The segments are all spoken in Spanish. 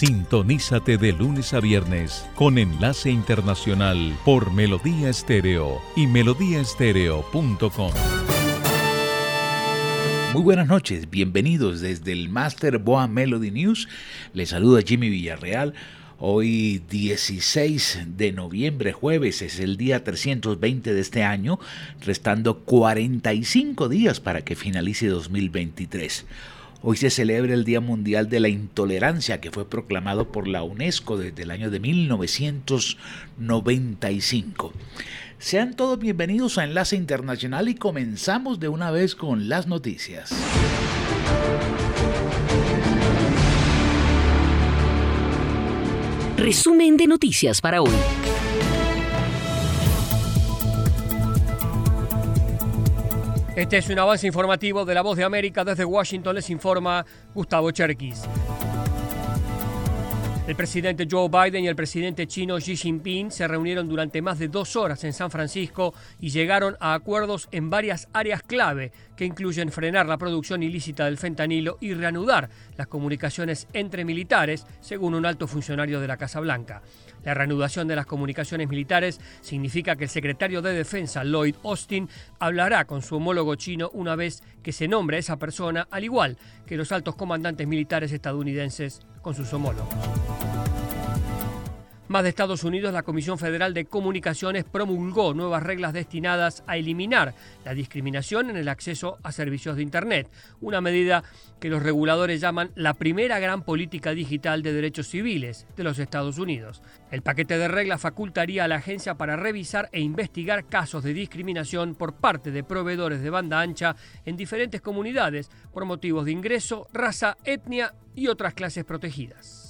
Sintonízate de lunes a viernes con enlace internacional por Melodía Estéreo y melodíaestéreo.com. Muy buenas noches, bienvenidos desde el Master Boa Melody News. Les saluda Jimmy Villarreal. Hoy 16 de noviembre, jueves, es el día 320 de este año, restando 45 días para que finalice 2023. Hoy se celebra el Día Mundial de la Intolerancia que fue proclamado por la UNESCO desde el año de 1995. Sean todos bienvenidos a Enlace Internacional y comenzamos de una vez con las noticias. Resumen de noticias para hoy. Este es un avance informativo de La Voz de América. Desde Washington les informa Gustavo Cherkis. El presidente Joe Biden y el presidente chino Xi Jinping se reunieron durante más de dos horas en San Francisco y llegaron a acuerdos en varias áreas clave que incluyen frenar la producción ilícita del fentanilo y reanudar las comunicaciones entre militares, según un alto funcionario de la Casa Blanca. La reanudación de las comunicaciones militares significa que el secretario de Defensa, Lloyd Austin, hablará con su homólogo chino una vez que se nombre a esa persona, al igual que los altos comandantes militares estadounidenses con sus homólogos. Más de Estados Unidos, la Comisión Federal de Comunicaciones promulgó nuevas reglas destinadas a eliminar la discriminación en el acceso a servicios de Internet, una medida que los reguladores llaman la primera gran política digital de derechos civiles de los Estados Unidos. El paquete de reglas facultaría a la agencia para revisar e investigar casos de discriminación por parte de proveedores de banda ancha en diferentes comunidades por motivos de ingreso, raza, etnia y otras clases protegidas.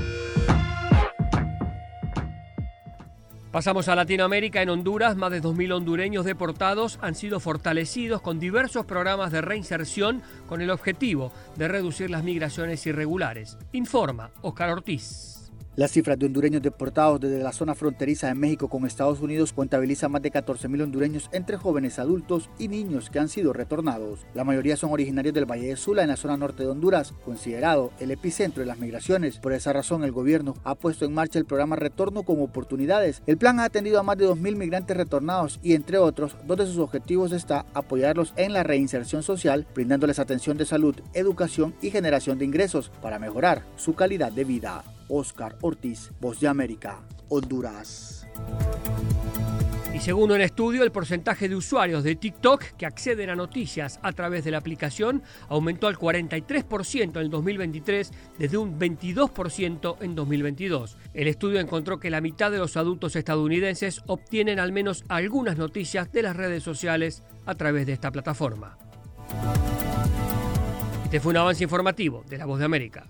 Pasamos a Latinoamérica. En Honduras, más de 2.000 hondureños deportados han sido fortalecidos con diversos programas de reinserción con el objetivo de reducir las migraciones irregulares. Informa Oscar Ortiz. Las cifras de hondureños deportados desde la zona fronteriza de México con Estados Unidos contabilizan más de 14.000 hondureños entre jóvenes adultos y niños que han sido retornados. La mayoría son originarios del Valle de Sula en la zona norte de Honduras, considerado el epicentro de las migraciones. Por esa razón el gobierno ha puesto en marcha el programa Retorno con Oportunidades. El plan ha atendido a más de 2.000 migrantes retornados y entre otros, dos de sus objetivos está apoyarlos en la reinserción social, brindándoles atención de salud, educación y generación de ingresos para mejorar su calidad de vida. Oscar Ortiz, Voz de América, Honduras. Y según un estudio, el porcentaje de usuarios de TikTok que acceden a noticias a través de la aplicación aumentó al 43% en el 2023 desde un 22% en 2022. El estudio encontró que la mitad de los adultos estadounidenses obtienen al menos algunas noticias de las redes sociales a través de esta plataforma. Este fue un avance informativo de La Voz de América.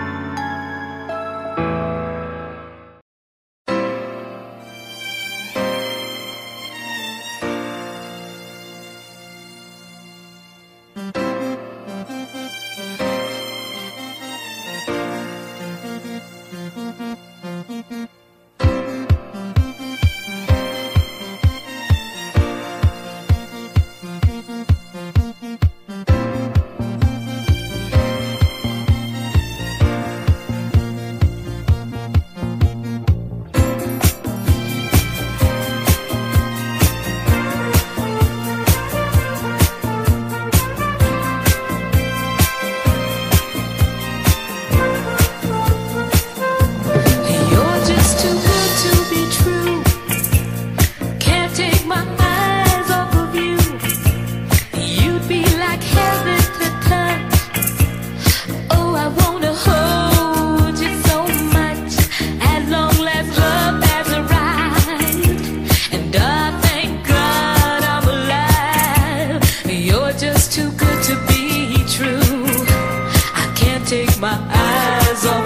take my eyes off.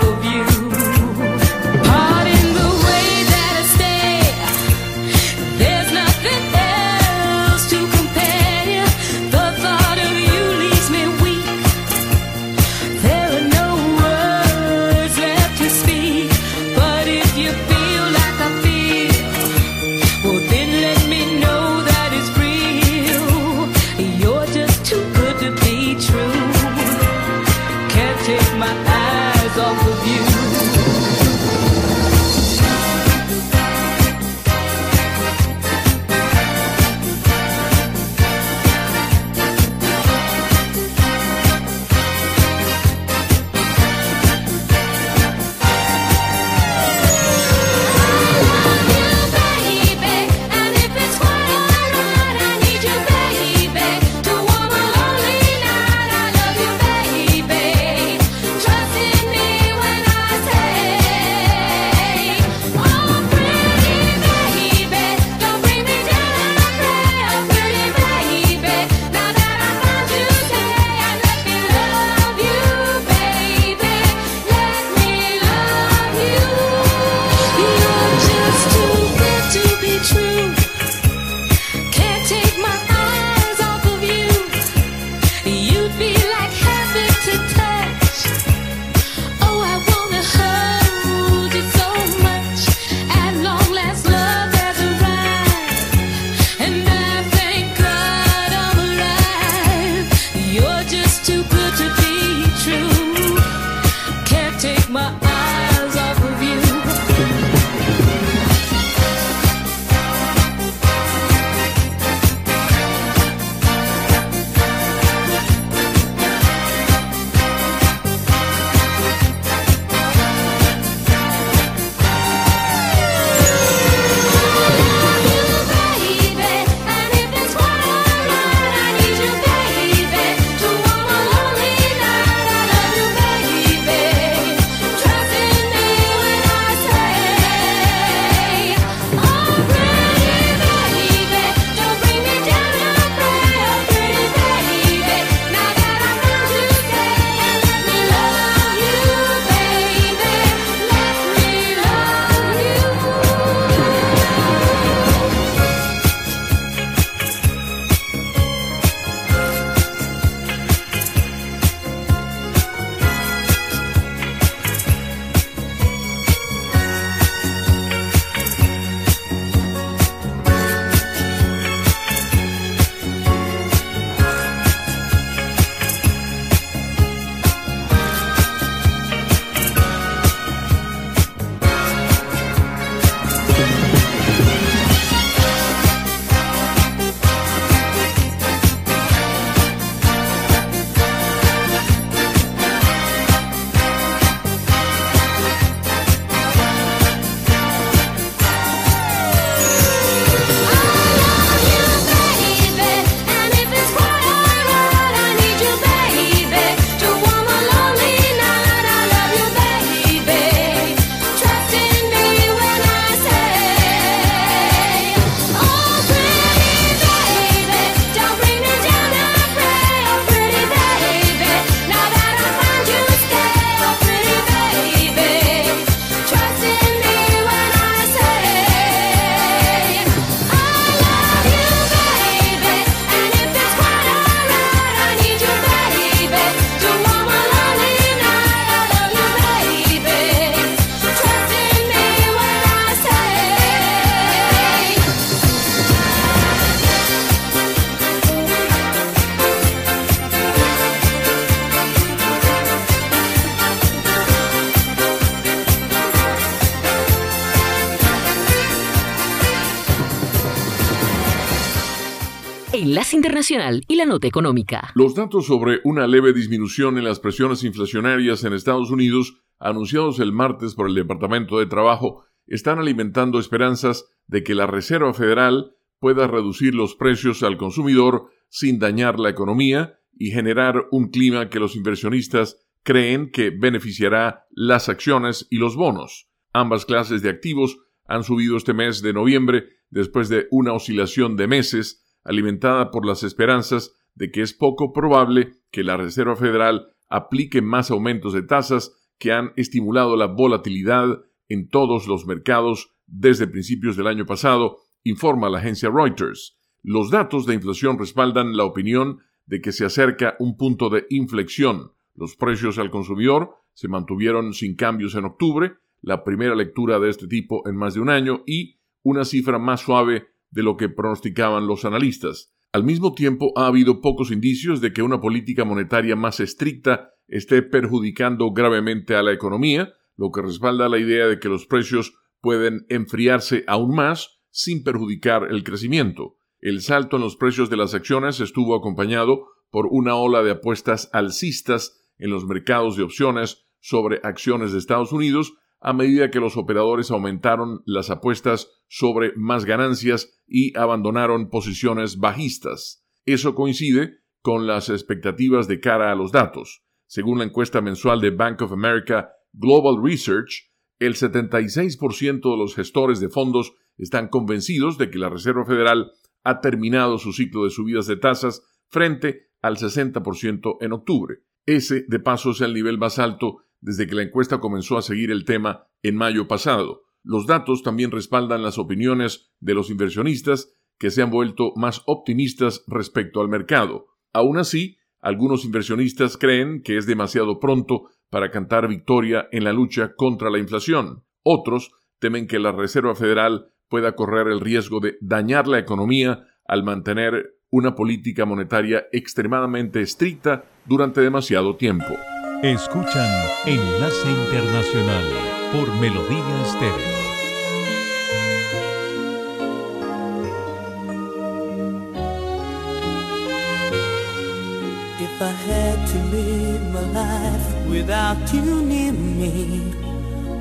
Internacional y la Nota Económica. Los datos sobre una leve disminución en las presiones inflacionarias en Estados Unidos, anunciados el martes por el Departamento de Trabajo, están alimentando esperanzas de que la Reserva Federal pueda reducir los precios al consumidor sin dañar la economía y generar un clima que los inversionistas creen que beneficiará las acciones y los bonos. Ambas clases de activos han subido este mes de noviembre después de una oscilación de meses alimentada por las esperanzas de que es poco probable que la Reserva Federal aplique más aumentos de tasas que han estimulado la volatilidad en todos los mercados desde principios del año pasado, informa la agencia Reuters. Los datos de inflación respaldan la opinión de que se acerca un punto de inflexión. Los precios al consumidor se mantuvieron sin cambios en octubre, la primera lectura de este tipo en más de un año, y una cifra más suave de lo que pronosticaban los analistas. Al mismo tiempo, ha habido pocos indicios de que una política monetaria más estricta esté perjudicando gravemente a la economía, lo que respalda la idea de que los precios pueden enfriarse aún más sin perjudicar el crecimiento. El salto en los precios de las acciones estuvo acompañado por una ola de apuestas alcistas en los mercados de opciones sobre acciones de Estados Unidos a medida que los operadores aumentaron las apuestas sobre más ganancias y abandonaron posiciones bajistas. Eso coincide con las expectativas de cara a los datos. Según la encuesta mensual de Bank of America Global Research, el 76% de los gestores de fondos están convencidos de que la Reserva Federal ha terminado su ciclo de subidas de tasas frente al 60% en octubre. Ese, de paso, es el nivel más alto desde que la encuesta comenzó a seguir el tema en mayo pasado. Los datos también respaldan las opiniones de los inversionistas que se han vuelto más optimistas respecto al mercado. Aún así, algunos inversionistas creen que es demasiado pronto para cantar victoria en la lucha contra la inflación. Otros temen que la Reserva Federal pueda correr el riesgo de dañar la economía al mantener una política monetaria extremadamente estricta durante demasiado tiempo. Escuchan Enlace Internacional por Melodía Estéreo. If I had to live my life without you near me,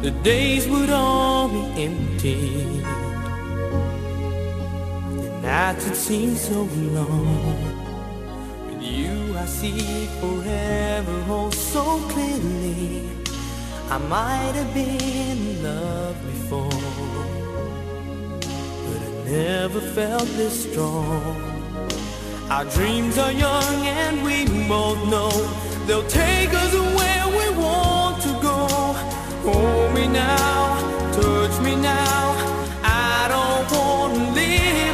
the days would all be empty. The nights would seem so long. I see forever oh so clearly. I might have been in love before, but I never felt this strong. Our dreams are young and we both know they'll take us where we want to go. Hold me now, touch me now. I don't want to live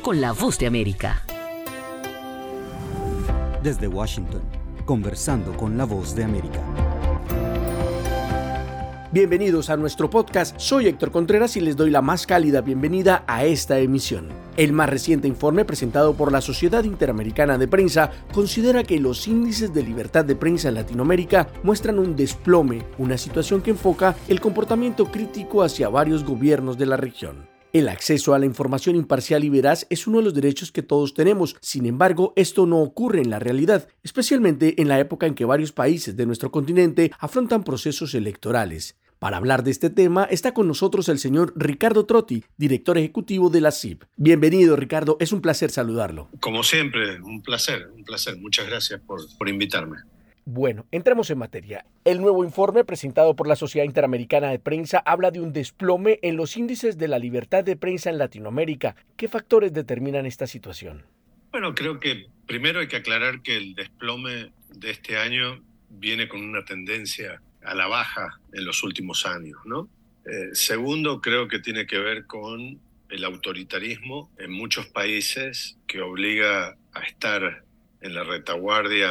Con la Voz de América. Desde Washington, conversando con la Voz de América. Bienvenidos a nuestro podcast, soy Héctor Contreras y les doy la más cálida bienvenida a esta emisión. El más reciente informe presentado por la Sociedad Interamericana de Prensa considera que los índices de libertad de prensa en Latinoamérica muestran un desplome, una situación que enfoca el comportamiento crítico hacia varios gobiernos de la región. El acceso a la información imparcial y veraz es uno de los derechos que todos tenemos, sin embargo, esto no ocurre en la realidad, especialmente en la época en que varios países de nuestro continente afrontan procesos electorales. Para hablar de este tema está con nosotros el señor Ricardo Trotti, director ejecutivo de la CIP. Bienvenido Ricardo, es un placer saludarlo. Como siempre, un placer, un placer. Muchas gracias por, por invitarme. Bueno, entremos en materia. El nuevo informe presentado por la Sociedad Interamericana de Prensa habla de un desplome en los índices de la libertad de prensa en Latinoamérica. ¿Qué factores determinan esta situación? Bueno, creo que primero hay que aclarar que el desplome de este año viene con una tendencia a la baja en los últimos años, ¿no? Eh, segundo, creo que tiene que ver con el autoritarismo en muchos países que obliga a estar en la retaguardia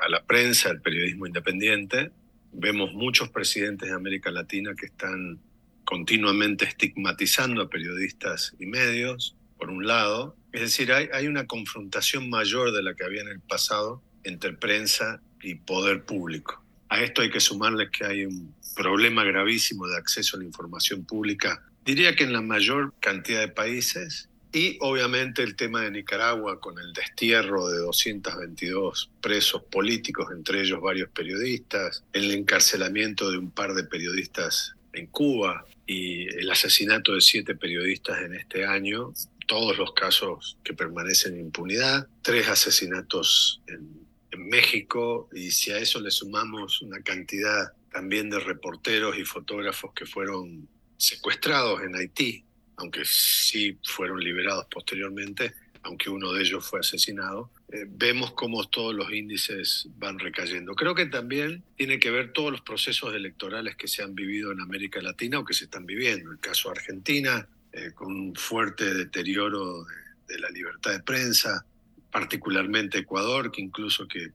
a la prensa, al periodismo independiente. Vemos muchos presidentes de América Latina que están continuamente estigmatizando a periodistas y medios, por un lado. Es decir, hay, hay una confrontación mayor de la que había en el pasado entre prensa y poder público. A esto hay que sumarle que hay un problema gravísimo de acceso a la información pública, diría que en la mayor cantidad de países, y obviamente el tema de Nicaragua con el destierro de 222 presos políticos, entre ellos varios periodistas, el encarcelamiento de un par de periodistas en Cuba y el asesinato de siete periodistas en este año, todos los casos que permanecen en impunidad, tres asesinatos en en México y si a eso le sumamos una cantidad también de reporteros y fotógrafos que fueron secuestrados en Haití, aunque sí fueron liberados posteriormente, aunque uno de ellos fue asesinado, eh, vemos cómo todos los índices van recayendo. Creo que también tiene que ver todos los procesos electorales que se han vivido en América Latina o que se están viviendo. El caso de Argentina, eh, con un fuerte deterioro de, de la libertad de prensa, particularmente Ecuador, que incluso que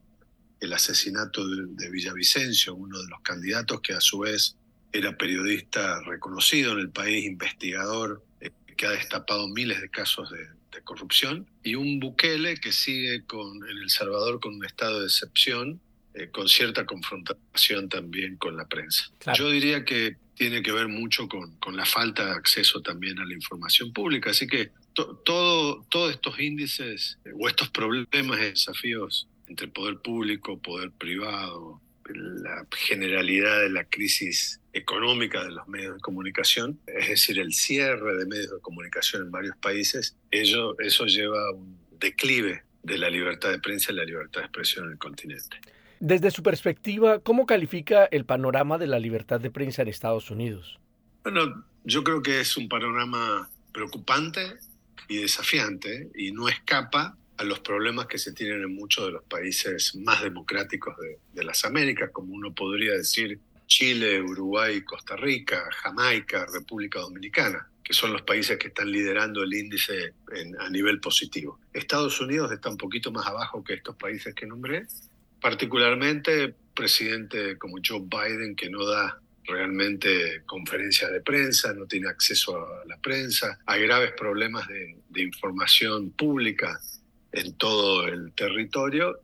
el asesinato de, Villavicencio, uno de los candidatos que a su vez era periodista reconocido en el país, investigador, que ha destapado miles de casos de, corrupción, y un Bukele que sigue con, en El Salvador con un estado de excepción, eh, con cierta confrontación también con la prensa. Yo diría que tiene que ver mucho con, con la falta de acceso también a la información pública, así que todo, todos estos índices eh, o estos problemas y desafíos entre poder público, poder privado, la generalidad de la crisis económica de los medios de comunicación, es decir, el cierre de medios de comunicación en varios países, ello, eso lleva a un declive de la libertad de prensa y la libertad de expresión en el continente. Desde su perspectiva, ¿cómo califica el panorama de la libertad de prensa en Estados Unidos? Bueno, yo creo que es un panorama preocupante y desafiante y no escapa a los problemas que se tienen en muchos de los países más democráticos de, las Américas, como uno podría decir Chile, Uruguay, Costa Rica, Jamaica, República Dominicana, que son los países que están liderando el índice a nivel positivo. Estados Unidos está un poquito más abajo que estos países que nombré, particularmente presidente como Joe Biden, que no da realmente conferencias de prensa, no tiene acceso a la prensa, hay graves problemas de, información pública en todo el territorio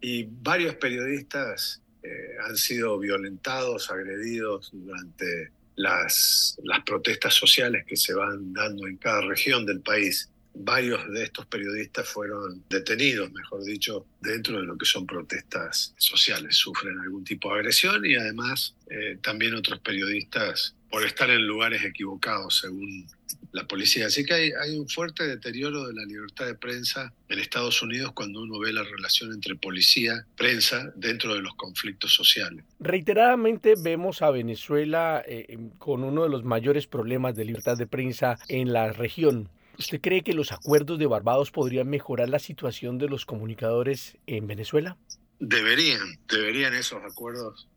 y varios periodistas eh, han sido violentados, agredidos durante las, las protestas sociales que se van dando en cada región del país varios de estos periodistas fueron detenidos, mejor dicho, dentro de lo que son protestas sociales. Sufren algún tipo de agresión y además eh, también otros periodistas por estar en lugares equivocados, según la policía. Así que hay, hay, un fuerte deterioro de la libertad de prensa en Estados Unidos cuando uno ve la relación entre policía, prensa, dentro de los conflictos sociales. Reiteradamente vemos a Venezuela eh, con uno de los mayores problemas de libertad de prensa en la región. ¿Usted cree que los acuerdos de Barbados podrían mejorar la situación de los comunicadores en Venezuela? Deberían, deberían esos acuerdos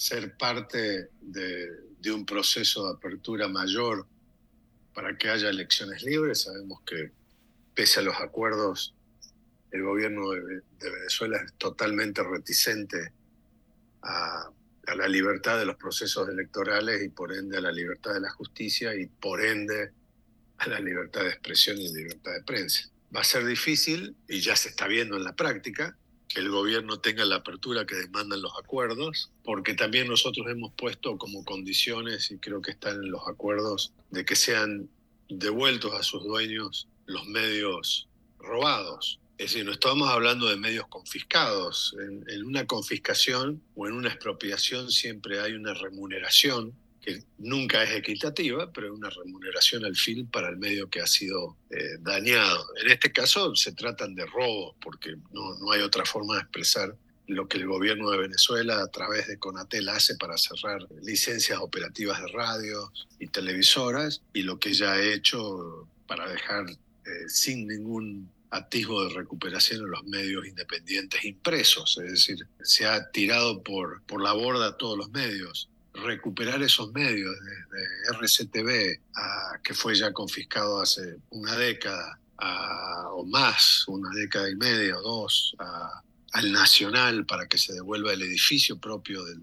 ser parte de, un proceso de apertura mayor para que haya elecciones libres. Sabemos que pese a los acuerdos, el gobierno de, Venezuela es totalmente reticente a, a, la libertad de los procesos electorales y por ende a la libertad de la justicia y por ende a la libertad de expresión y libertad de prensa. Va a ser difícil, y ya se está viendo en la práctica, que el gobierno tenga la apertura que demandan los acuerdos, porque también nosotros hemos puesto como condiciones, y creo que están en los acuerdos, de que sean devueltos a sus dueños los medios robados. Es decir, no estamos hablando de medios confiscados. En, en una confiscación o en una expropiación siempre hay una remuneración que nunca es equitativa, pero es una remuneración al fin para el medio que ha sido eh, dañado. En este caso se tratan de robos, porque no, no hay otra forma de expresar lo que el gobierno de Venezuela a través de Conatel hace para cerrar licencias operativas de radio y televisoras y lo que ya ha hecho para dejar eh, sin ningún atisbo de recuperación en los medios independientes impresos, es decir, se ha tirado por, por la borda todos los medios recuperar esos medios, desde RCTV, a, que fue ya confiscado hace una década o más, una década y media o dos, al Nacional para que se devuelva el edificio propio del,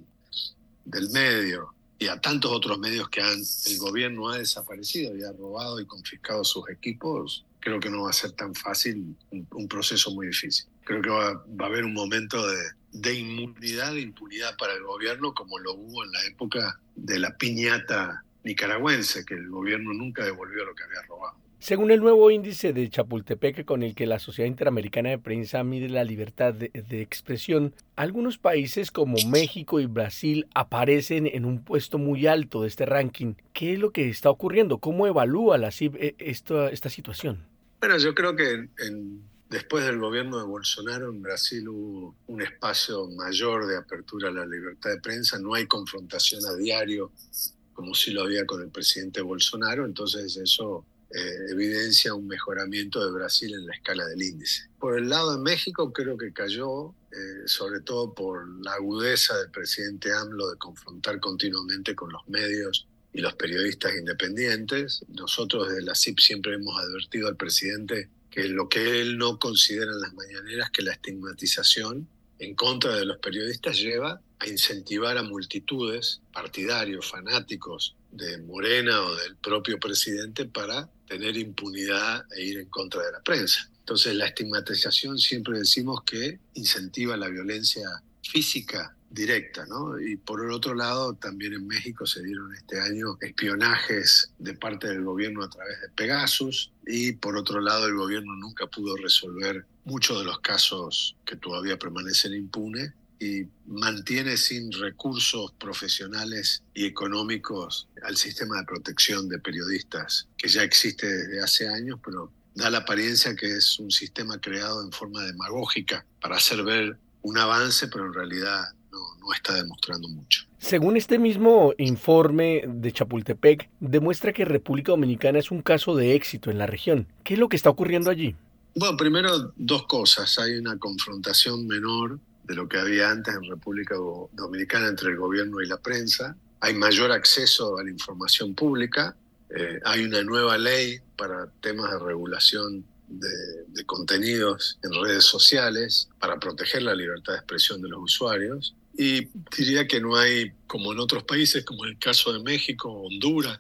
del medio y a tantos otros medios que han, el gobierno ha desaparecido y ha robado y confiscado sus equipos, creo que no va a ser tan fácil, un, proceso muy difícil. Creo que va, va a haber un momento de, de inmunidad, de impunidad para el gobierno, como lo hubo en la época de la piñata nicaragüense, que el gobierno nunca devolvió lo que había robado. Según el nuevo índice de Chapultepec con el que la Sociedad Interamericana de Prensa mide la libertad de, expresión, algunos países como México y Brasil aparecen en un puesto muy alto de este ranking. ¿Qué es lo que está ocurriendo? ¿Cómo evalúa la CIB eh, esta, esta situación? Bueno, yo creo que en Después del gobierno de Bolsonaro en Brasil hubo un espacio mayor de apertura a la libertad de prensa, no hay confrontación a diario como si lo había con el presidente Bolsonaro, entonces eso eh, evidencia un mejoramiento de Brasil en la escala del índice. Por el lado de México creo que cayó, eh, sobre todo por la agudeza del presidente AMLO de confrontar continuamente con los medios y los periodistas independientes. Nosotros desde la CIP siempre hemos advertido al presidente que lo que él no considera en las mañaneras que la estigmatización en contra de los periodistas lleva a incentivar a multitudes, partidarios, fanáticos de Morena o del propio presidente para tener impunidad e ir en contra de la prensa. Entonces la estigmatización siempre decimos que incentiva la violencia física directa, ¿no? Y por el otro lado, también en México se dieron este año espionajes de parte del gobierno a través de Pegasus y por otro lado el gobierno nunca pudo resolver muchos de los casos que todavía permanecen impunes y mantiene sin recursos profesionales y económicos al sistema de protección de periodistas que ya existe desde hace años, pero da la apariencia que es un sistema creado en forma demagógica para hacer ver un avance, pero en realidad no, está demostrando mucho. Según este mismo informe de Chapultepec, demuestra que República Dominicana es un caso de éxito en la región. ¿Qué es lo que está ocurriendo allí? Bueno, primero dos cosas. Hay una confrontación menor de lo que había antes en República Dominicana entre el gobierno y la prensa. Hay mayor acceso a la información pública. Eh, hay una nueva ley para temas de regulación de, contenidos en redes sociales para proteger la libertad de expresión de los usuarios. Y diría que no hay, como en otros países, como en el caso de México, Honduras,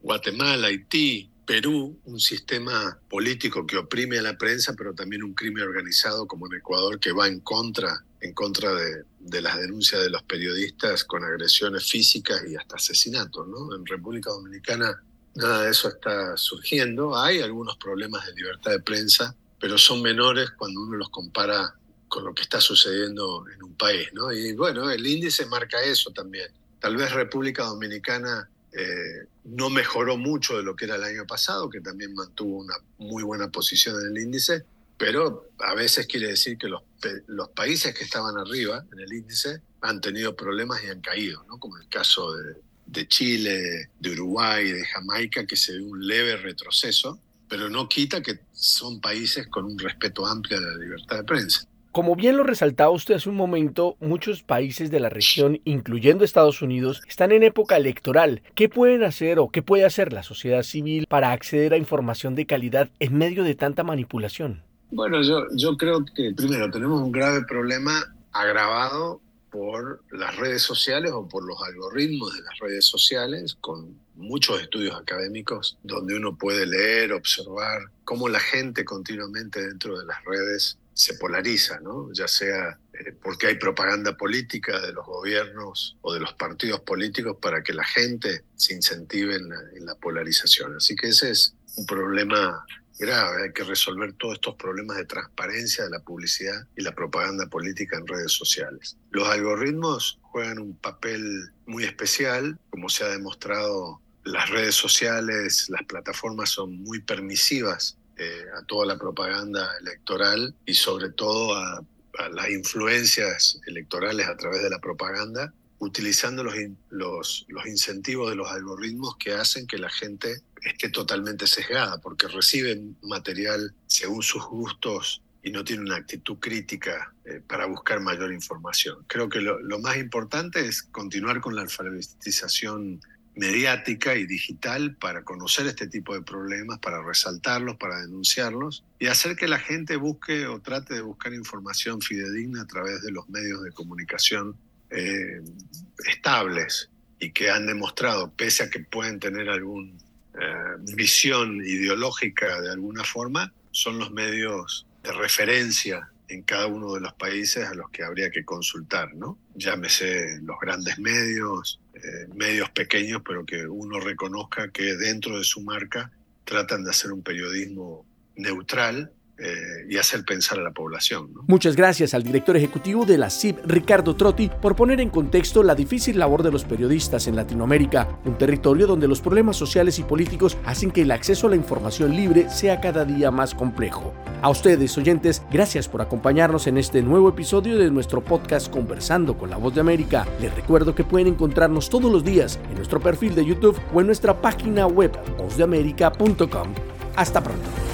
Guatemala, Haití, Perú, un sistema político que oprime a la prensa, pero también un crimen organizado como en Ecuador que va en contra, en contra de, de las denuncias de los periodistas con agresiones físicas y hasta asesinatos. ¿no? En República Dominicana nada de eso está surgiendo. Hay algunos problemas de libertad de prensa, pero son menores cuando uno los compara con lo que está sucediendo en un país, ¿no? Y bueno, el índice marca eso también. Tal vez República Dominicana eh, no mejoró mucho de lo que era el año pasado, que también mantuvo una muy buena posición en el índice, pero a veces quiere decir que los, los países que estaban arriba en el índice han tenido problemas y han caído, ¿no? Como el caso de, de Chile, de Uruguay, de Jamaica, que se ve un leve retroceso, pero no quita que son países con un respeto amplio de la libertad de prensa. Como bien lo resaltaba usted hace un momento, muchos países de la región, incluyendo Estados Unidos, están en época electoral. ¿Qué pueden hacer o qué puede hacer la sociedad civil para acceder a información de calidad en medio de tanta manipulación? Bueno, yo, yo creo que primero tenemos un grave problema agravado por las redes sociales o por los algoritmos de las redes sociales, con muchos estudios académicos donde uno puede leer, observar cómo la gente continuamente dentro de las redes se polariza, ¿no? ya sea eh, porque hay propaganda política de los gobiernos o de los partidos políticos para que la gente se incentive en la, en la polarización. Así que ese es un problema grave. Hay que resolver todos estos problemas de transparencia de la publicidad y la propaganda política en redes sociales. Los algoritmos juegan un papel muy especial, como se ha demostrado. Las redes sociales, las plataformas son muy permisivas eh, a toda la propaganda electoral y sobre todo a, las influencias electorales a través de la propaganda, utilizando los, los, los incentivos de los algoritmos que hacen que la gente esté totalmente sesgada, porque recibe material según sus gustos y no tiene una actitud crítica eh, para buscar mayor información. Creo que lo, lo, más importante es continuar con la alfabetización mediática y digital para conocer este tipo de problemas, para resaltarlos, para denunciarlos y hacer que la gente busque o trate de buscar información fidedigna a través de los medios de comunicación eh, estables y que han demostrado, pese a que pueden tener alguna eh, visión ideológica de alguna forma, son los medios de referencia en cada uno de los países a los que habría que consultar, ¿no? Llámese los grandes medios, eh, medios pequeños, pero que uno reconozca que dentro de su marca tratan de hacer un periodismo neutral eh, y hacer pensar a la población. Muchas gracias al director ejecutivo de la CIP, Ricardo Trotti, por poner en contexto la difícil labor de los periodistas en Latinoamérica, un territorio donde los problemas sociales y políticos hacen que el acceso a la información libre sea cada día más complejo. A ustedes, oyentes, gracias por acompañarnos en este nuevo episodio de nuestro podcast Conversando con la Voz de América. Les recuerdo que pueden encontrarnos todos los días en nuestro perfil de YouTube o en nuestra página web vozdeamerica.com. Hasta pronto.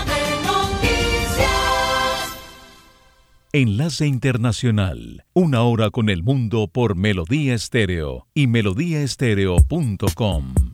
Enlace Internacional. Una hora con el mundo por Melodía Estéreo y melodíaestéreo.com.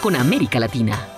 Con América Latina.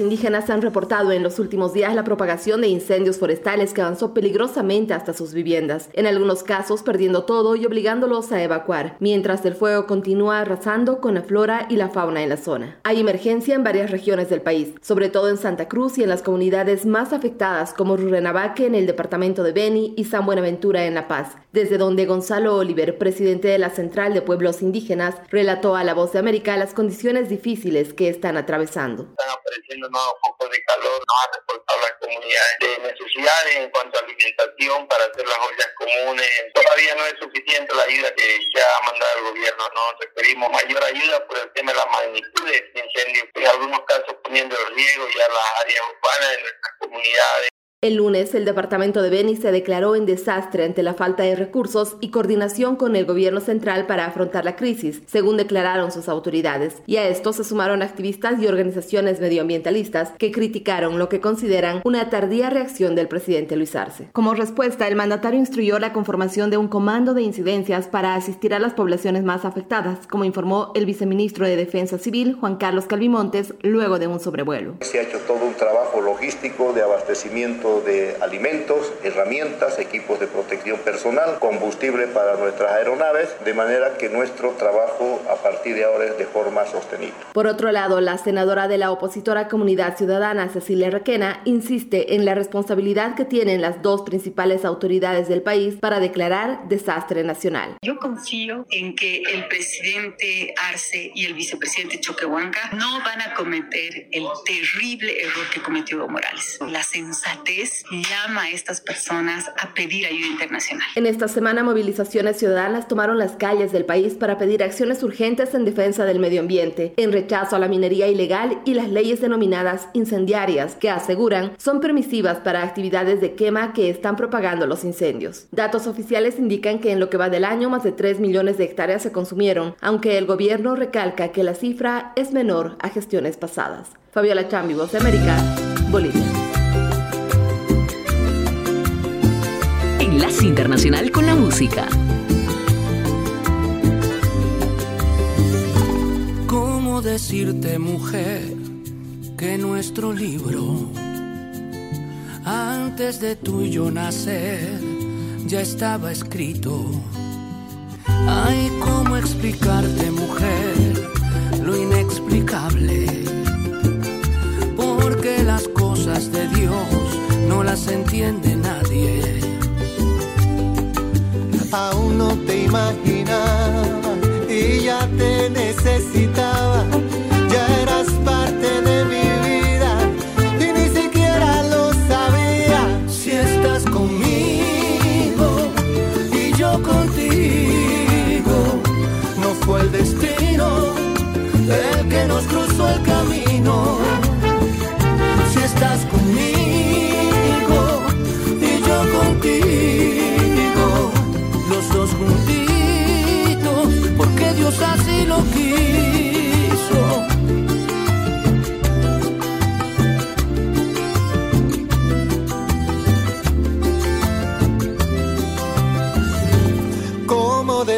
Indígenas han reportado en los últimos días la propagación de incendios forestales que avanzó peligrosamente hasta sus viviendas, en algunos casos perdiendo todo y obligándolos a evacuar, mientras el fuego continúa arrasando con la flora y la fauna en la zona. Hay emergencia en varias regiones del país, sobre todo en Santa Cruz y en las comunidades más afectadas como Rurrenabaque en el departamento de Beni y San Buenaventura en La Paz, desde donde Gonzalo Oliver, presidente de la Central de Pueblos Indígenas, relató a La Voz de América las condiciones difíciles que están atravesando apareciendo nuevos focos de calor, nos ha reportado las comunidades de necesidades en cuanto a alimentación para hacer las ollas comunes. Todavía no es suficiente la ayuda que ya ha mandado el gobierno, no requerimos mayor ayuda por el tema de la magnitud de este incendio, en algunos casos poniendo en riesgo ya las áreas urbanas de nuestras comunidades. El lunes, el departamento de Beni se declaró en desastre ante la falta de recursos y coordinación con el gobierno central para afrontar la crisis, según declararon sus autoridades. Y a esto se sumaron activistas y organizaciones medioambientalistas que criticaron lo que consideran una tardía reacción del presidente Luis Arce. Como respuesta, el mandatario instruyó la conformación de un comando de incidencias para asistir a las poblaciones más afectadas, como informó el viceministro de Defensa Civil, Juan Carlos Calvimontes, luego de un sobrevuelo. Se ha hecho todo un trabajo logístico de abastecimiento de alimentos, herramientas, equipos de protección personal, combustible para nuestras aeronaves, de manera que nuestro trabajo a partir de ahora es de forma sostenible. Por otro lado, la senadora de la opositora Comunidad Ciudadana, Cecilia Requena, insiste en la responsabilidad que tienen las dos principales autoridades del país para declarar desastre nacional. Yo confío en que el presidente Arce y el vicepresidente Choquehuanca no van a cometer el terrible error que cometió Evo Morales. La sensatez llama a estas personas a pedir ayuda internacional. En esta semana, movilizaciones ciudadanas tomaron las calles del país para pedir acciones urgentes en defensa del medio ambiente, en rechazo a la minería ilegal y las leyes denominadas incendiarias, que aseguran son permisivas para actividades de quema que están propagando los incendios. Datos oficiales indican que en lo que va del año más de 3 millones de hectáreas se consumieron, aunque el gobierno recalca que la cifra es menor a gestiones pasadas. Fabiola Chambi, Voz de América, Bolivia. Con la Música. ¿Cómo decirte, mujer, que nuestro libro, antes de tú y yo nacer, ya estaba escrito? Ay, ¿cómo explicarte, mujer, lo inexplicable? Porque las cosas de Dios no las entiende nadie aún no te imaginaba y ya te necesitaba.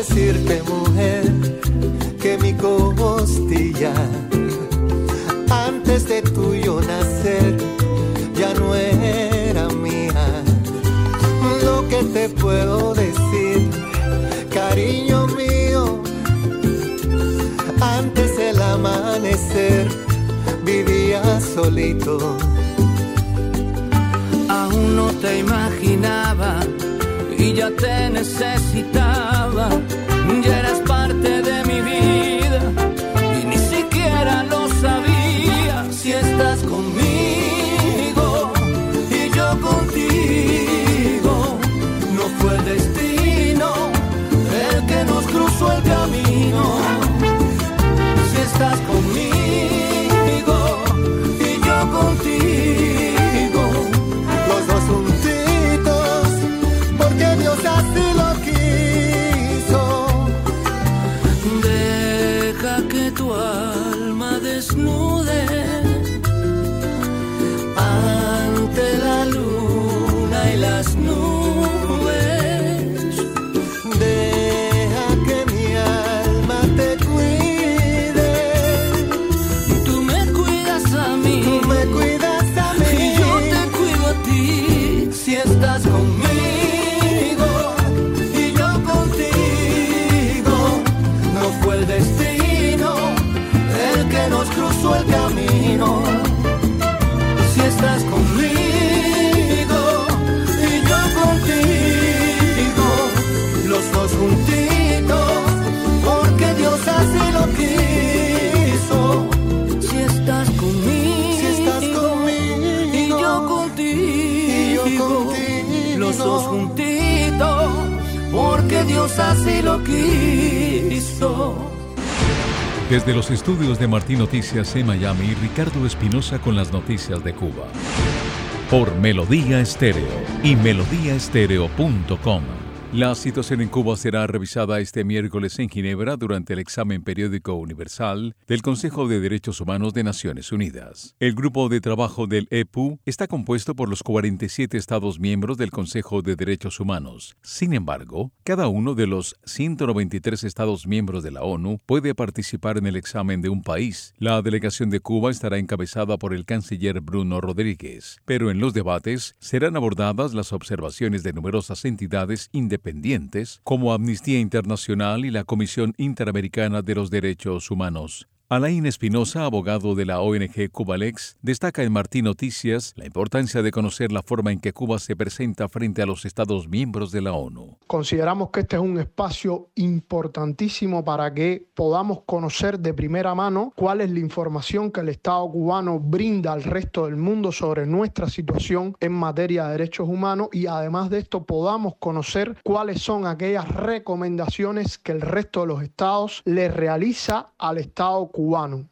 Decirte, mujer, que mi costilla, antes de tuyo nacer, ya no era mía? Lo que te puedo decir, cariño mío, antes del amanecer vivía solito. Aún no te imaginaba y ya te necesitaba. Juntitos, porque Dios así lo quiso. Desde los estudios de Martín Noticias en Miami, Ricardo Espinosa con las noticias de Cuba. Por Melodía Estéreo y melodíaestéreo.com. La situación en Cuba será revisada este miércoles en Ginebra durante el examen periódico universal del Consejo de Derechos Humanos de Naciones Unidas. El grupo de trabajo del EPU está compuesto por los 47 Estados miembros del Consejo de Derechos Humanos. Sin embargo, cada uno de los 193 Estados miembros de la ONU puede participar en el examen de un país. La delegación de Cuba estará encabezada por el canciller Bruno Rodríguez, pero en los debates serán abordadas las observaciones de numerosas entidades independientes independientes como Amnistía Internacional y la Comisión Interamericana de los Derechos Humanos. Alain Espinosa, abogado de la ONG Cubalex, destaca en Martín Noticias la importancia de conocer la forma en que Cuba se presenta frente a los Estados miembros de la ONU. Consideramos que este es un espacio importantísimo para que podamos conocer de primera mano cuál es la información que el Estado cubano brinda al resto del mundo sobre nuestra situación en materia de derechos humanos y además de esto podamos conocer cuáles son aquellas recomendaciones que el resto de los estados le realiza al Estado cubano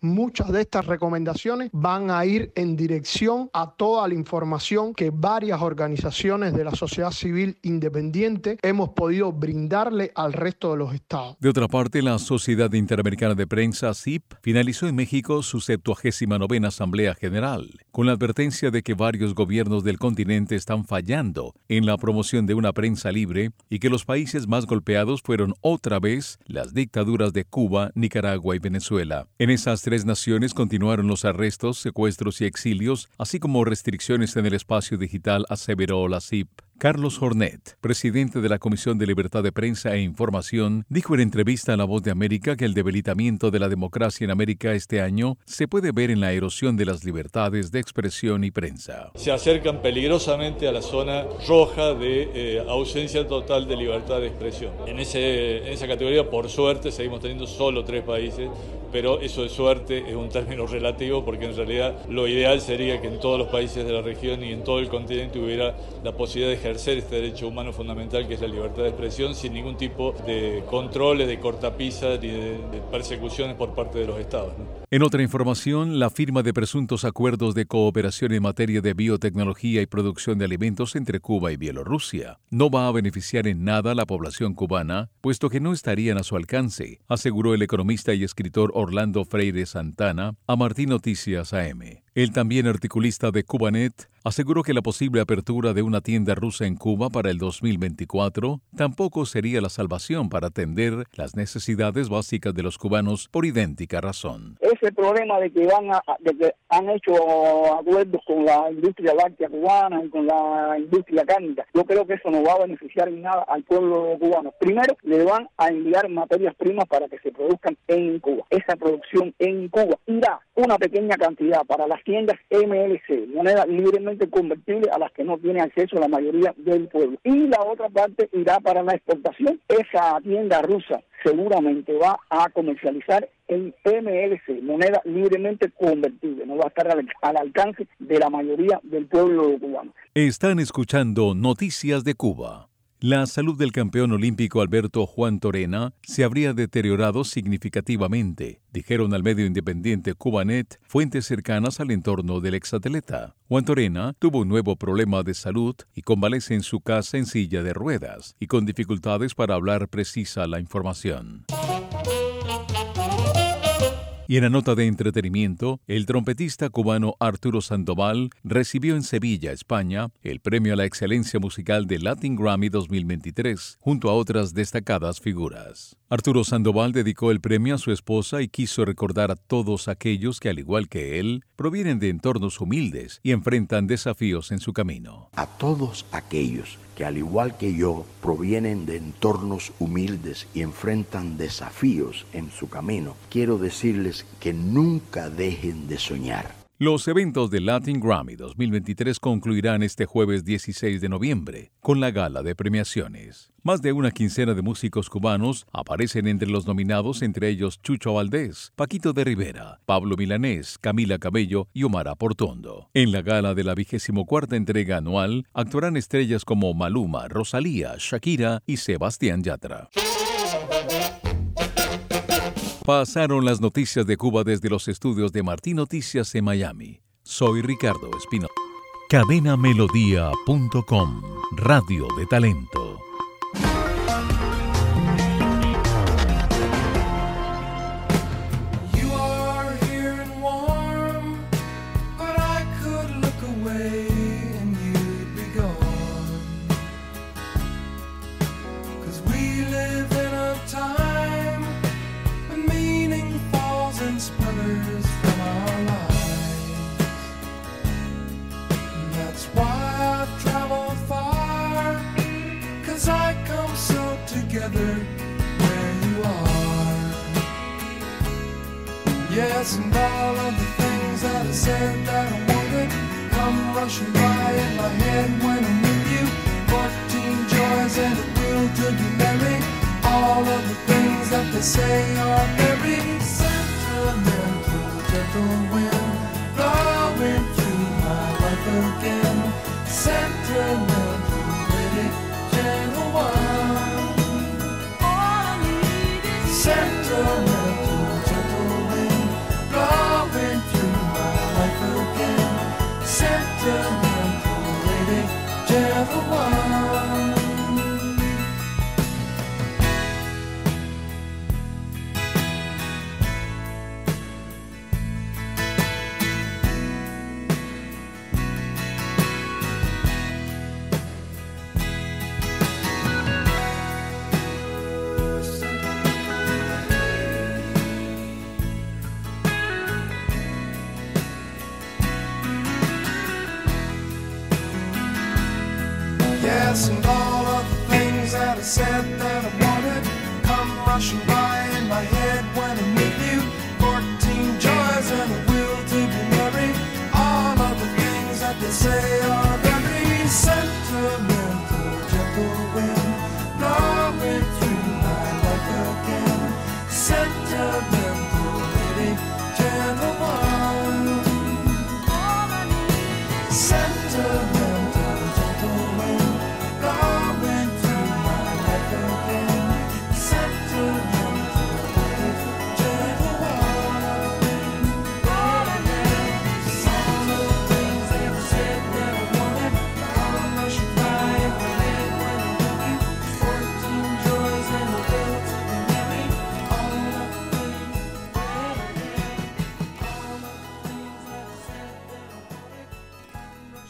Muchas de estas recomendaciones van a ir en dirección a toda la información que varias organizaciones de la sociedad civil independiente hemos podido brindarle al resto de los estados. De otra parte, la Sociedad Interamericana de Prensa, CIP, finalizó en México su 79 Asamblea General, con la advertencia de que varios gobiernos del continente están fallando en la promoción de una prensa libre y que los países más golpeados fueron otra vez las dictaduras de Cuba, Nicaragua y Venezuela. En esas tres naciones continuaron los arrestos, secuestros y exilios, así como restricciones en el espacio digital, aseveró la CIP. Carlos Hornet, presidente de la Comisión de Libertad de Prensa e Información, dijo en entrevista a La Voz de América que el debilitamiento de la democracia en América este año se puede ver en la erosión de las libertades de expresión y prensa. Se acercan peligrosamente a la zona roja de eh, ausencia total de libertad de expresión. En, ese, en esa categoría, por suerte, seguimos teniendo solo tres países, pero eso de suerte es un término relativo porque en realidad lo ideal sería que en todos los países de la región y en todo el continente hubiera la posibilidad de este derecho humano fundamental que es la libertad de expresión sin ningún tipo de controles, de cortapisas ni de, persecuciones por parte de los estados. En otra información, la firma de presuntos acuerdos de cooperación en materia de biotecnología y producción de alimentos entre Cuba y Bielorrusia no va a beneficiar en nada a la población cubana, puesto que no estarían a su alcance, aseguró el economista y escritor Orlando Freire Santana a Martín Noticias AM. El también articulista de Cubanet aseguró que la posible apertura de una tienda rusa en Cuba para el 2024 tampoco sería la salvación para atender las necesidades básicas de los cubanos por idéntica razón. Ese problema de que van a, de que han hecho acuerdos con la industria láctea cubana y con la industria cárnica, yo creo que eso no va a beneficiar en nada al pueblo cubano. Primero, le van a enviar materias primas para que se produzcan en Cuba. Esa producción en Cuba irá una pequeña cantidad para tiendas MLC, moneda libremente convertible a las que no tiene acceso la mayoría del pueblo. Y la otra parte irá para la exportación. Esa tienda rusa seguramente va a comercializar en MLC, moneda libremente convertible, no va a estar al, al, alcance de la mayoría del pueblo cubano. Están escuchando Noticias de Cuba. La salud del campeón olímpico Alberto Juan Torena se habría deteriorado significativamente, dijeron al medio independiente Cubanet fuentes cercanas al entorno del exatleta. Juan Torena tuvo un nuevo problema de salud y convalece en su casa en silla de ruedas y con dificultades para hablar precisa la información. Y en la nota de entretenimiento, el trompetista cubano Arturo Sandoval recibió en Sevilla, España, el premio a la excelencia musical de Latin Grammy 2023, junto a otras destacadas figuras. Arturo Sandoval dedicó el premio a su esposa y quiso recordar a todos aquellos que, al igual que él, provienen de entornos humildes y enfrentan desafíos en su camino. A todos aquellos que al igual que yo provienen de entornos humildes y enfrentan desafíos en su camino, quiero decirles que nunca dejen de soñar. Los eventos del Latin Grammy 2023 concluirán este jueves 16 de noviembre con la gala de premiaciones. Más de una quincena de músicos cubanos aparecen entre los nominados, entre ellos Chucho Valdés, Paquito de Rivera, Pablo Milanés, Camila Cabello y Omar Portondo. En la gala de la vigésimo cuarta entrega anual actuarán estrellas como Maluma, Rosalía, Shakira y Sebastián Yatra. Pasaron las noticias de Cuba desde los estudios de Martín Noticias en Miami. Soy Ricardo Espino. Cadenamelodía.com Radio de Talento. Together where you are. Yes, and all of the things that I said that I wanted come rushing by in my head when I'm with you. Fourteen joys and a will to be merry. All of the things that they say are very sentimental. Gentle wind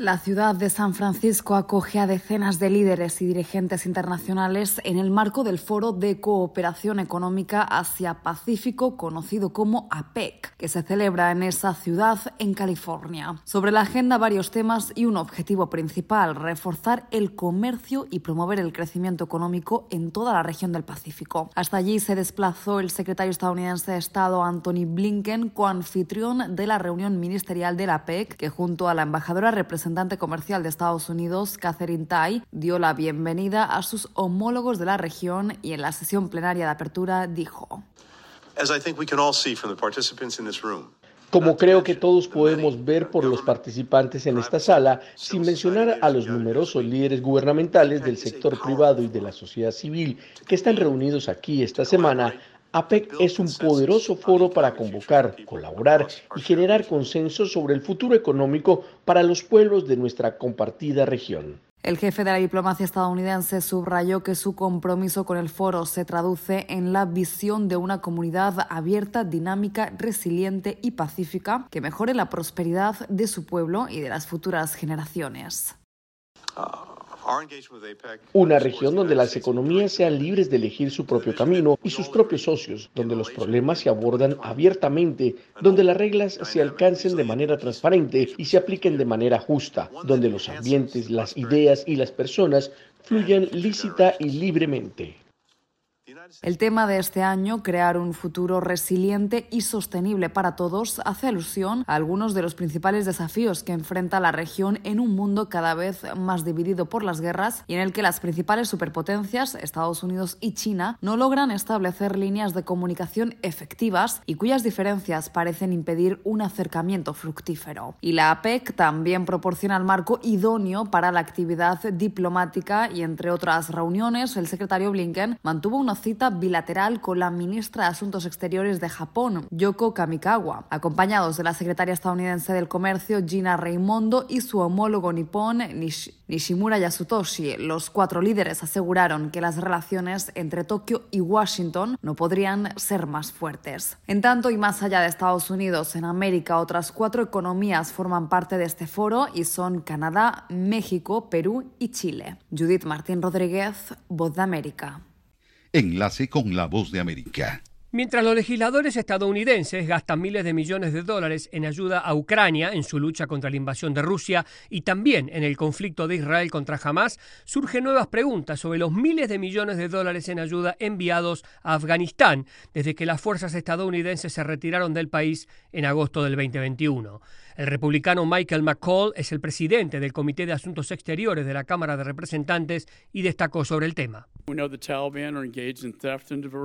La ciudad de San Francisco acoge a decenas de líderes y dirigentes internacionales en el marco del Foro de Cooperación Económica Asia-Pacífico, conocido como APEC, que se celebra en esa ciudad en California. Sobre la agenda varios temas y un objetivo principal, reforzar el comercio y promover el crecimiento económico en toda la región del Pacífico. Hasta allí se desplazó el secretario estadounidense de Estado Anthony Blinken, coanfitrión de la reunión ministerial de la APEC, que junto a la embajadora representante comercial de Estados Unidos, Catherine Tai, dio la bienvenida a sus homólogos de la región y en la sesión plenaria de apertura dijo. As I think we can all see from the participants in this room, Como creo que todos podemos ver por los participantes en esta sala, sin mencionar a los numerosos líderes gubernamentales del sector privado y de la sociedad civil que están reunidos aquí esta semana, APEC es un poderoso foro para convocar, colaborar y generar consenso sobre el futuro económico para los pueblos de nuestra compartida región. El jefe de la diplomacia estadounidense subrayó que su compromiso con el foro se traduce en la visión de una comunidad abierta, dinámica, resiliente y pacífica que mejore la prosperidad de su pueblo y de las futuras generaciones. Una región donde las economías sean libres de elegir su propio camino y sus propios socios, donde los problemas se abordan abiertamente, donde las reglas se alcancen de manera transparente y se apliquen de manera justa, donde los ambientes, las ideas y las personas fluyan lícita y libremente. El tema de este año, crear un futuro resiliente y sostenible para todos, hace alusión a algunos de los principales desafíos que enfrenta la región en un mundo cada vez más dividido por las guerras y en el que las principales superpotencias, Estados Unidos y China, no logran establecer líneas de comunicación efectivas y cuyas diferencias parecen impedir un acercamiento fructífero. Y la APEC también proporciona el marco idóneo para la actividad diplomática y, entre otras reuniones, el secretario Blinken mantuvo una cita bilateral con la ministra de Asuntos Exteriores de Japón, Yoko Kamikawa, acompañados de la secretaria estadounidense del Comercio, Gina Raimondo, y su homólogo nipón, Nishimura Yasutoshi. Los cuatro líderes aseguraron que las relaciones entre Tokio y Washington no podrían ser más fuertes. En tanto, y más allá de Estados Unidos, en América, otras cuatro economías forman parte de este foro y son Canadá, México, Perú y Chile. Judith Martín Rodríguez, Voz de América. Enlace con la voz de América. Mientras los legisladores estadounidenses gastan miles de millones de dólares en ayuda a Ucrania en su lucha contra la invasión de Rusia y también en el conflicto de Israel contra Hamas, surgen nuevas preguntas sobre los miles de millones de dólares en ayuda enviados a Afganistán desde que las fuerzas estadounidenses se retiraron del país en agosto del 2021. El republicano Michael McCall es el presidente del Comité de Asuntos Exteriores de la Cámara de Representantes y destacó sobre el tema.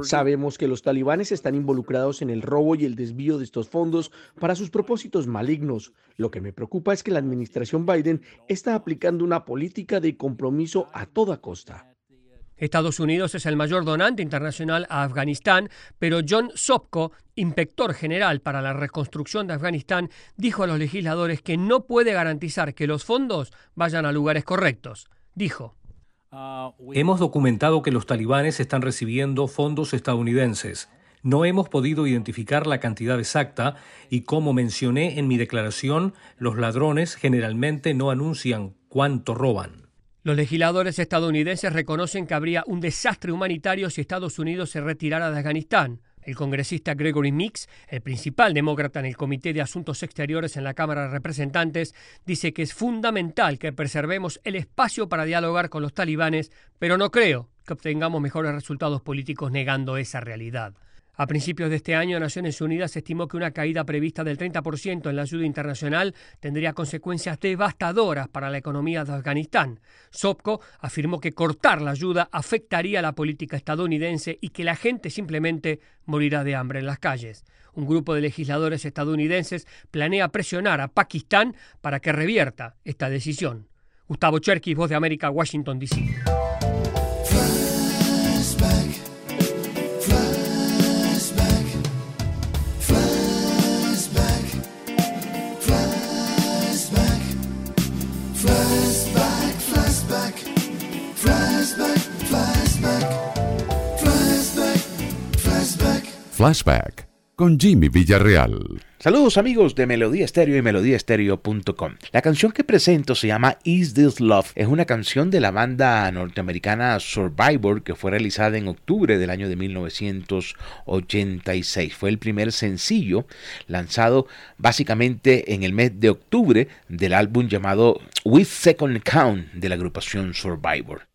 Sabemos que los talibanes están involucrados en el robo y el desvío de estos fondos para sus propósitos malignos. Lo que me preocupa es que la administración Biden está aplicando una política de compromiso a toda costa. Estados Unidos es el mayor donante internacional a Afganistán, pero John Sopko, inspector general para la reconstrucción de Afganistán, dijo a los legisladores que no puede garantizar que los fondos vayan a lugares correctos. Dijo. Hemos documentado que los talibanes están recibiendo fondos estadounidenses. No hemos podido identificar la cantidad exacta y como mencioné en mi declaración, los ladrones generalmente no anuncian cuánto roban. Los legisladores estadounidenses reconocen que habría un desastre humanitario si Estados Unidos se retirara de Afganistán. El congresista Gregory Mix, el principal demócrata en el Comité de Asuntos Exteriores en la Cámara de Representantes, dice que es fundamental que preservemos el espacio para dialogar con los talibanes, pero no creo que obtengamos mejores resultados políticos negando esa realidad. A principios de este año, Naciones Unidas estimó que una caída prevista del 30% en la ayuda internacional tendría consecuencias devastadoras para la economía de Afganistán. Sopko afirmó que cortar la ayuda afectaría la política estadounidense y que la gente simplemente morirá de hambre en las calles. Un grupo de legisladores estadounidenses planea presionar a Pakistán para que revierta esta decisión. Gustavo Cherky, Voz de América, Washington, D.C. Flashback con Jimmy Villarreal. Saludos amigos de Melodía y melodíaestéreo.com. La canción que presento se llama Is This Love. Es una canción de la banda norteamericana Survivor que fue realizada en octubre del año de 1986. Fue el primer sencillo lanzado básicamente en el mes de octubre del álbum llamado With Second Count de la agrupación Survivor.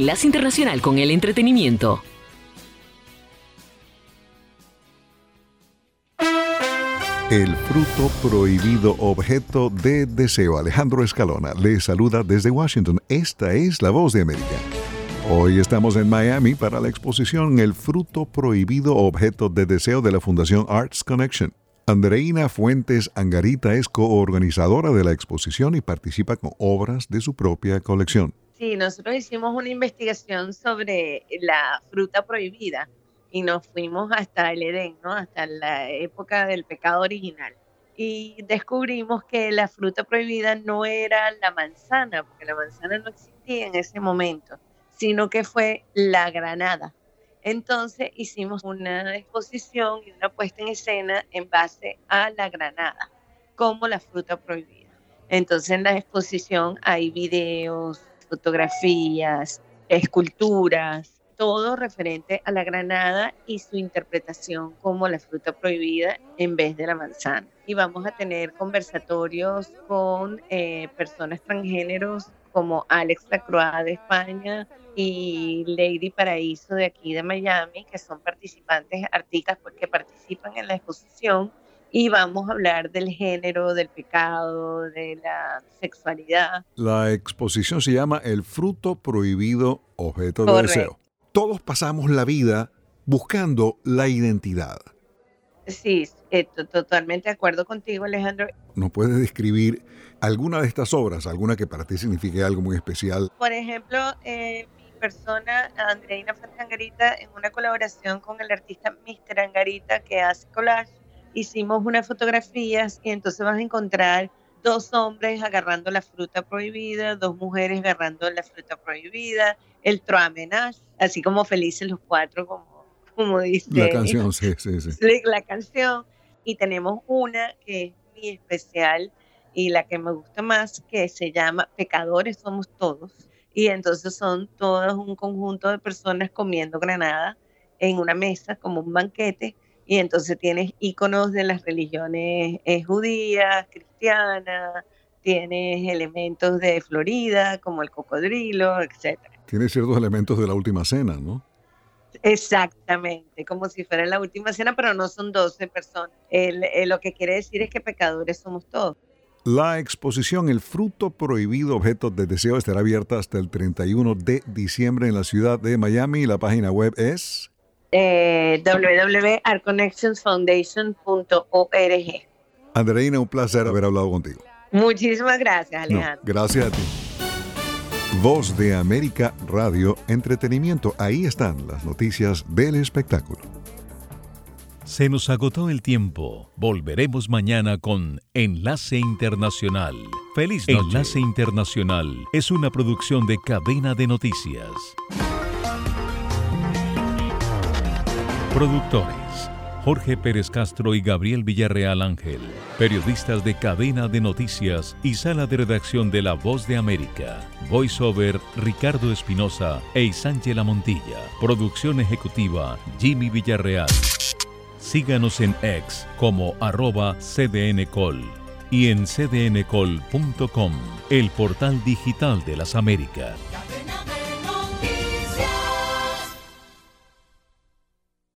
Enlace Internacional con el Entretenimiento. El fruto prohibido objeto de deseo. Alejandro Escalona le saluda desde Washington. Esta es la voz de América. Hoy estamos en Miami para la exposición El fruto prohibido objeto de deseo de la Fundación Arts Connection. Andreina Fuentes Angarita es coorganizadora de la exposición y participa con obras de su propia colección. Sí, nosotros hicimos una investigación sobre la fruta prohibida y nos fuimos hasta el Edén, ¿no? hasta la época del pecado original. Y descubrimos que la fruta prohibida no era la manzana, porque la manzana no existía en ese momento, sino que fue la granada. Entonces hicimos una exposición y una puesta en escena en base a la granada, como la fruta prohibida. Entonces en la exposición hay videos, fotografías, esculturas, todo referente a la granada y su interpretación como la fruta prohibida en vez de la manzana. Y vamos a tener conversatorios con eh, personas transgéneros como Alex Lacroix de España y Lady Paraíso de aquí de Miami, que son participantes, artistas que participan en la exposición. Y vamos a hablar del género, del pecado, de la sexualidad. La exposición se llama El fruto prohibido objeto de deseo todos pasamos la vida buscando la identidad. Sí, totalmente de acuerdo contigo, Alejandro. ¿Nos puedes describir alguna de estas obras, alguna que para ti signifique algo muy especial? Por ejemplo, eh, mi persona, Andreina Angarita, en una colaboración con el artista Mr. Angarita, que hace collage, hicimos unas fotografías y entonces vas a encontrar dos hombres agarrando la fruta prohibida, dos mujeres agarrando la fruta prohibida, el troamenage, así como felices los cuatro, como, como dice. La canción, sí, sí, sí. La canción. Y tenemos una que es muy especial y la que me gusta más, que se llama Pecadores Somos Todos. Y entonces son todos un conjunto de personas comiendo granada en una mesa, como un banquete. Y entonces tienes íconos de las religiones eh, judías, cristianas, tienes elementos de Florida, como el cocodrilo, etcétera tiene ciertos elementos de la última cena, ¿no? Exactamente, como si fuera la última cena, pero no son 12 personas. lo que quiere decir es que pecadores somos todos. La exposición El fruto prohibido objeto de deseo estará abierta hasta el 31 de diciembre en la ciudad de Miami. La página web es eh, www.artconnectionsfoundation.org. Andreina, un placer haber hablado contigo. Muchísimas gracias, Alejandro. gracias a ti. Voz de América Radio Entretenimiento. Ahí están las noticias del espectáculo. Se nos agotó el tiempo. Volveremos mañana con Enlace Internacional. Feliz noche. Enlace Internacional es una producción de cadena de noticias. Productores. Jorge Pérez Castro y Gabriel Villarreal Ángel, periodistas de cadena de noticias y sala de redacción de La Voz de América, voiceover Ricardo Espinosa e Isángela Montilla, producción ejecutiva Jimmy Villarreal. Síganos en X como arroba cdncol y en cdncol.com, el portal digital de las Américas.